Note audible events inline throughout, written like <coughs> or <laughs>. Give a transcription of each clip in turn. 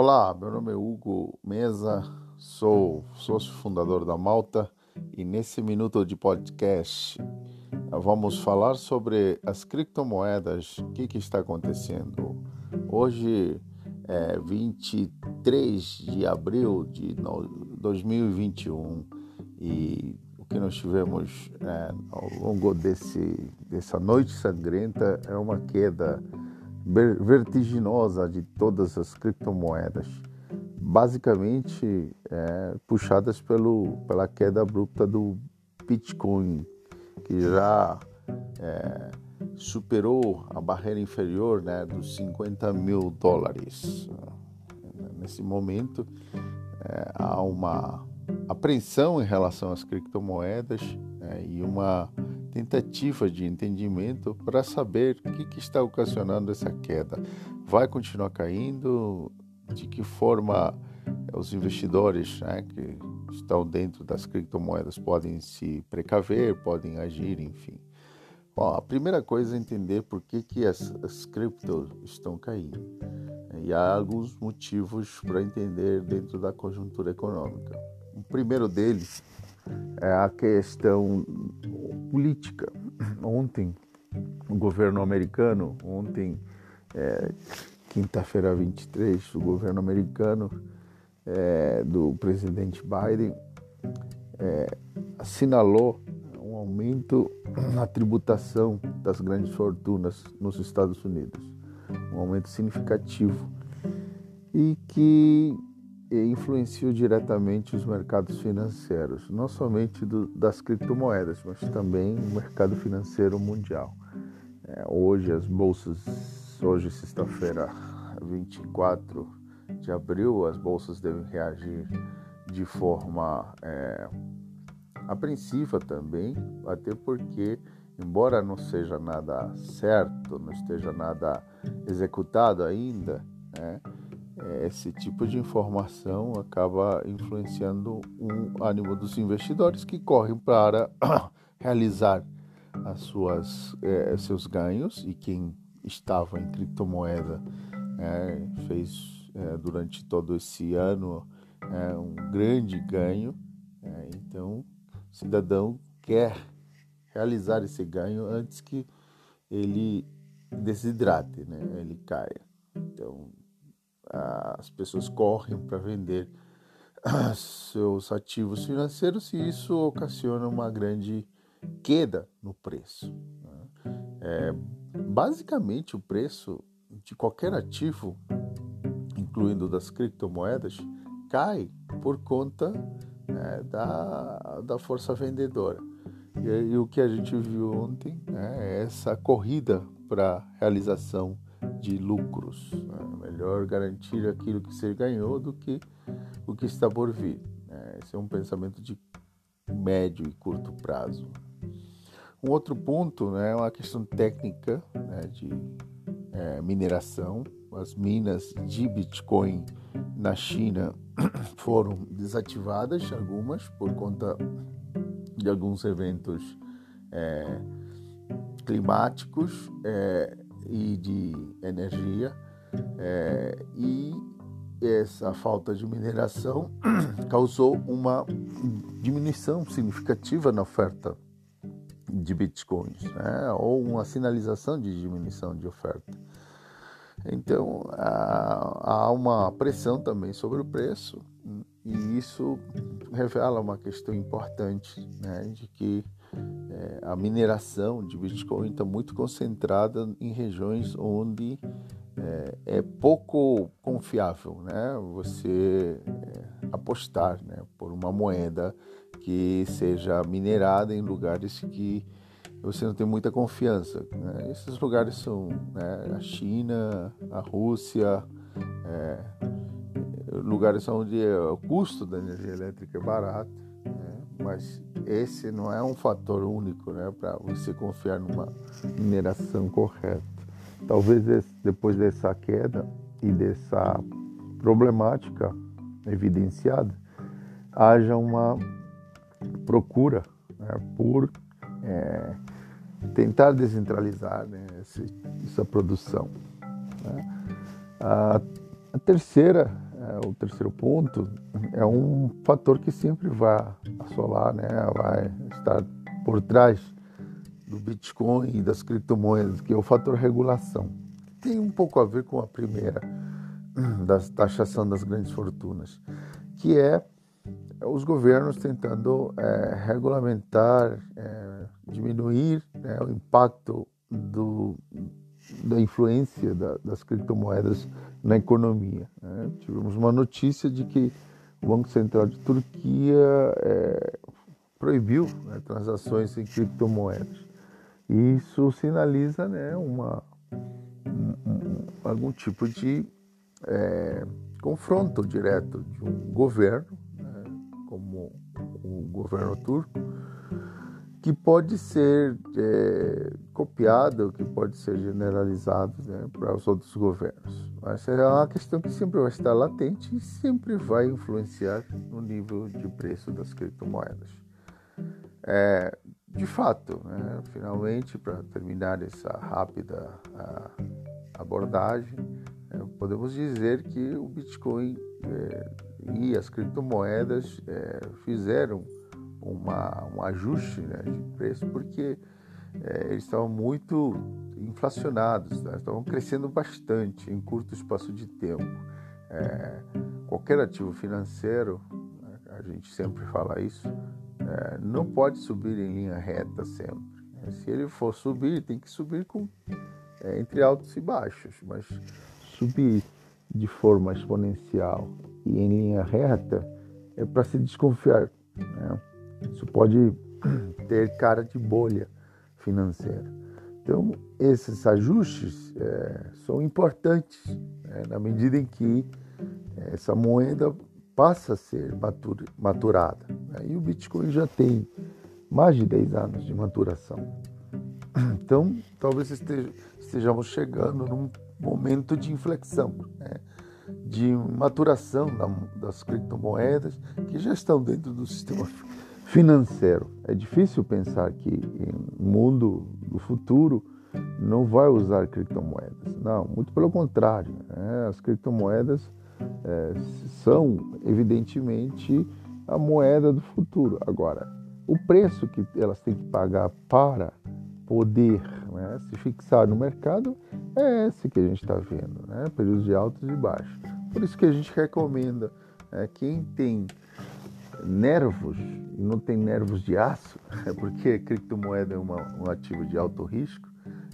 Olá, meu nome é Hugo Mesa, sou sócio fundador da Malta e nesse minuto de podcast vamos falar sobre as criptomoedas, o que, que está acontecendo. Hoje é 23 de abril de 2021 e o que nós tivemos é, ao longo desse, dessa noite sangrenta é uma queda vertiginosa de todas as criptomoedas, basicamente é, puxadas pelo, pela queda abrupta do Bitcoin, que já é, superou a barreira inferior né, dos 50 mil dólares. Nesse momento, é, há uma apreensão em relação às criptomoedas é, e uma tentativa de entendimento para saber o que, que, está ocasionando essa queda. Vai continuar caindo? De que forma os investidores né, que estão dentro das criptomoedas podem se precaver, podem agir, enfim. Bom, a primeira coisa é entender por que, que as, as criptos estão caindo. E há alguns motivos para entender dentro da conjuntura econômica. O primeiro deles é a questão política. Ontem, o governo americano, ontem, é, quinta-feira 23, o governo americano é, do presidente Biden é, assinalou um aumento na tributação das grandes fortunas nos Estados Unidos, um aumento significativo e que influenciou diretamente os mercados financeiros, não somente do, das criptomoedas, mas também o mercado financeiro mundial. É, hoje as bolsas, hoje sexta-feira, 24 de abril, as bolsas devem reagir de forma é, apreensiva também, até porque, embora não seja nada certo, não esteja nada executado ainda, né, esse tipo de informação acaba influenciando o ânimo dos investidores que correm para <coughs> realizar as suas é, seus ganhos. E quem estava em criptomoeda é, fez é, durante todo esse ano é, um grande ganho é, então o cidadão quer realizar esse ganho antes que ele desidrate né ele caia. Então as pessoas correm para vender seus ativos financeiros e isso ocasiona uma grande queda no preço. Né? É, basicamente, o preço de qualquer ativo, incluindo das criptomoedas, cai por conta é, da, da força vendedora. E, e, o que a gente viu ontem né, é essa corrida para realização de lucros. Né? Melhor garantir aquilo que você ganhou do que o que está por vir. Né? Esse é um pensamento de médio e curto prazo. Um outro ponto né, é uma questão técnica né, de é, mineração. As minas de Bitcoin na China <coughs> foram desativadas, algumas, por conta de alguns eventos é, climáticos. É, e de energia é, e essa falta de mineração <clears throat> causou uma diminuição significativa na oferta de bitcoins, né? ou uma sinalização de diminuição de oferta. Então há uma pressão também sobre o preço e isso revela uma questão importante né? de que é, a mineração de Bitcoin está muito concentrada em regiões onde é, é pouco confiável, né? Você é, apostar, né, por uma moeda que seja minerada em lugares que você não tem muita confiança. Né? Esses lugares são né, a China, a Rússia, é, lugares onde o custo da energia elétrica é barato, né? Mas esse não é um fator único né, para você confiar numa mineração correta. Talvez depois dessa queda e dessa problemática evidenciada, haja uma procura né, por é, tentar descentralizar né, essa produção. Né. A, terceira o terceiro ponto, é um fator que sempre vai assolar, né, vai estar por trás do Bitcoin e das criptomoedas, que é o fator regulação. Tem um pouco a ver com a primeira, da taxação das grandes fortunas, que é os governos tentando é, regulamentar, é, diminuir né, o impacto da influência da, das criptomoedas na economia. Né? Tivemos uma notícia de que o Banco Central de Turquia é, proibiu né, transações em criptomoedas. Isso sinaliza né, uma, um, um, algum tipo de é, confronto direto de um governo, né, como o governo turco, que pode ser é, copiado, que pode ser generalizado né, para os outros governos. Mas é uma questão que sempre vai estar latente e sempre vai influenciar no nível de preço das criptomoedas. É, de fato, né, finalmente, para terminar essa rápida a, abordagem, é, podemos dizer que o Bitcoin é, e as criptomoedas é, fizeram uma, um ajuste né, de preço porque é, eles estavam muito inflacionados, né, estavam crescendo bastante em curto espaço de tempo. É, qualquer ativo financeiro, né, a gente sempre fala isso, é, não pode subir em linha reta sempre. Né. Se ele for subir, tem que subir com, é, entre altos e baixos, mas subir de forma exponencial e em linha reta é para se desconfiar. Né? Isso pode <clears throat> ter cara de bolha financeira. Então, esses ajustes é, são importantes né, na medida em que essa moeda passa a ser maturada. Né? E o Bitcoin já tem mais de 10 anos de maturação. Então, talvez estejamos chegando num momento de inflexão, né? de maturação das criptomoedas que já estão dentro do <laughs> sistema financeiro. É difícil pensar que o mundo do futuro não vai usar criptomoedas. Não, muito pelo contrário. Né? As criptomoedas é, são, evidentemente, a moeda do futuro. Agora, o preço que elas têm que pagar para poder né, se fixar no mercado é esse que a gente está vendo, né? períodos de altos e baixos. Por isso que a gente recomenda é, quem tem nervos não tem nervos de aço, <laughs> porque criptomoeda é uma, um ativo de alto risco,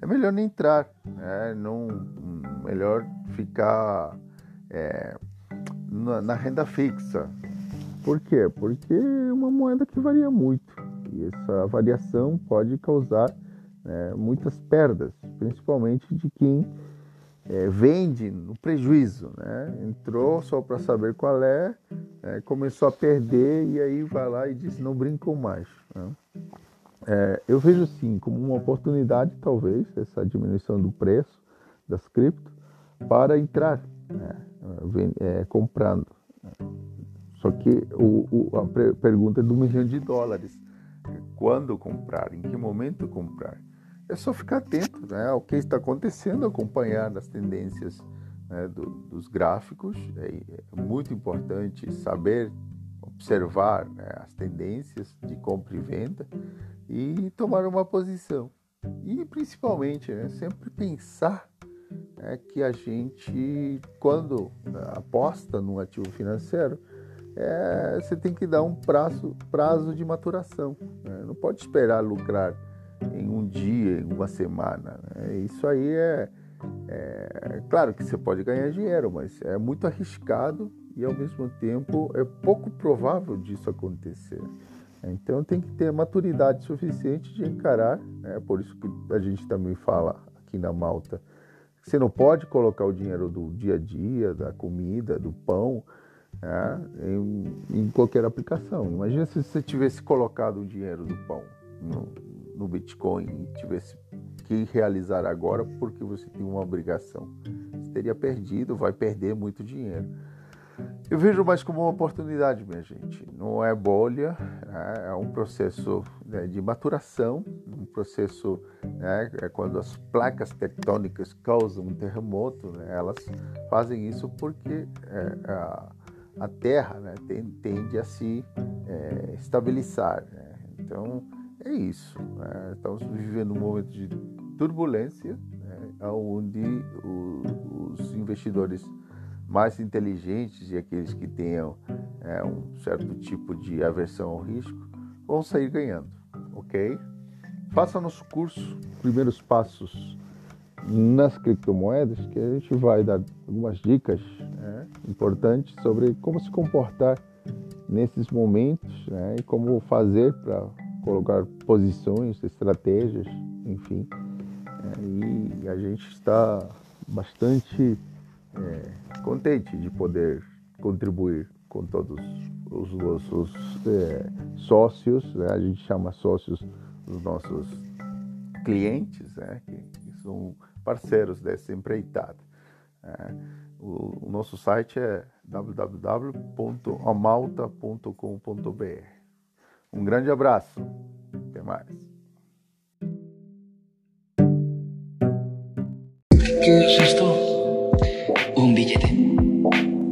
é melhor não entrar, é não, melhor ficar é, na, na, renda fixa. Por quê? Porque é uma moeda que varia muito e essa variação pode causar né, muitas perdas, principalmente de quem é, vende no prejuízo, né? Entrou só para saber qual é, é, começou a perder e aí vai lá e diz não brincam mais. Né? É, eu vejo sim como uma oportunidade, talvez, essa diminuição do preço das cripto para entrar né? É, comprando. Só que o, o, a pergunta é do milhão de dólares. Quando comprar? Em que momento comprar? É só ficar atento né, ao que está acontecendo, acompanhar as tendências né, do, dos gráficos. É, é, muito importante saber observar né, as tendências de compra e venda e tomar uma posição. E principalmente, né, sempre pensar né, que a gente, quando aposta num ativo financeiro, é, você tem que dar um prazo, prazo de maturação. Né? Não pode esperar lucrar em um dia, em uma semana. Né? Isso aí é, é, Claro que você pode ganhar dinheiro, mas é muito arriscado e ao mesmo tempo é pouco provável disso acontecer. Então tem que ter maturidade suficiente de encarar, né? por isso que a gente também fala aqui na Malta. Você não pode colocar o dinheiro do dia a dia, da comida, do pão, né? em, em, qualquer aplicação. Imagina se você tivesse colocado o dinheiro do pão no, no Bitcoin e tivesse que realizar agora porque você tem uma obrigação. Você teria perdido, vai perder muito dinheiro. Eu vejo mais como uma oportunidade, minha gente. Não é bolha, é, é um processo né, de maturação, um processo, né, é quando as placas tectônicas causam um terremoto, né, elas fazem isso porque é, a, a, Terra né, tende a se é, estabilizar. Né? Então, é isso. Né? Estamos vivendo um momento de turbulência, né, onde o, os investidores mais inteligentes e aqueles que tenham é, um certo tipo de aversão ao risco vão sair ganhando, ok? Faça nosso curso, primeiros passos nas criptomoedas, que a gente vai dar algumas dicas né, importantes sobre como se comportar nesses momentos né, e como fazer para colocar posições, estratégias, enfim. É, e a gente está bastante é, contente de poder contribuir com todos os nossos é, sócios, né? a gente chama sócios os nossos clientes, né? que, que, são parceiros dessa empreitada. É, o, o, nosso site é www.amalta.com.br. Um grande abraço, até mais. ¿Qué es esto? Un billete.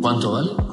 ¿Cuánto vale?